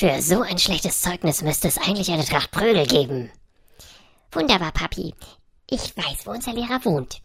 Für so ein schlechtes Zeugnis müsste es eigentlich eine Tracht Prügel geben. Wunderbar, Papi. Ich weiß, wo unser Lehrer wohnt.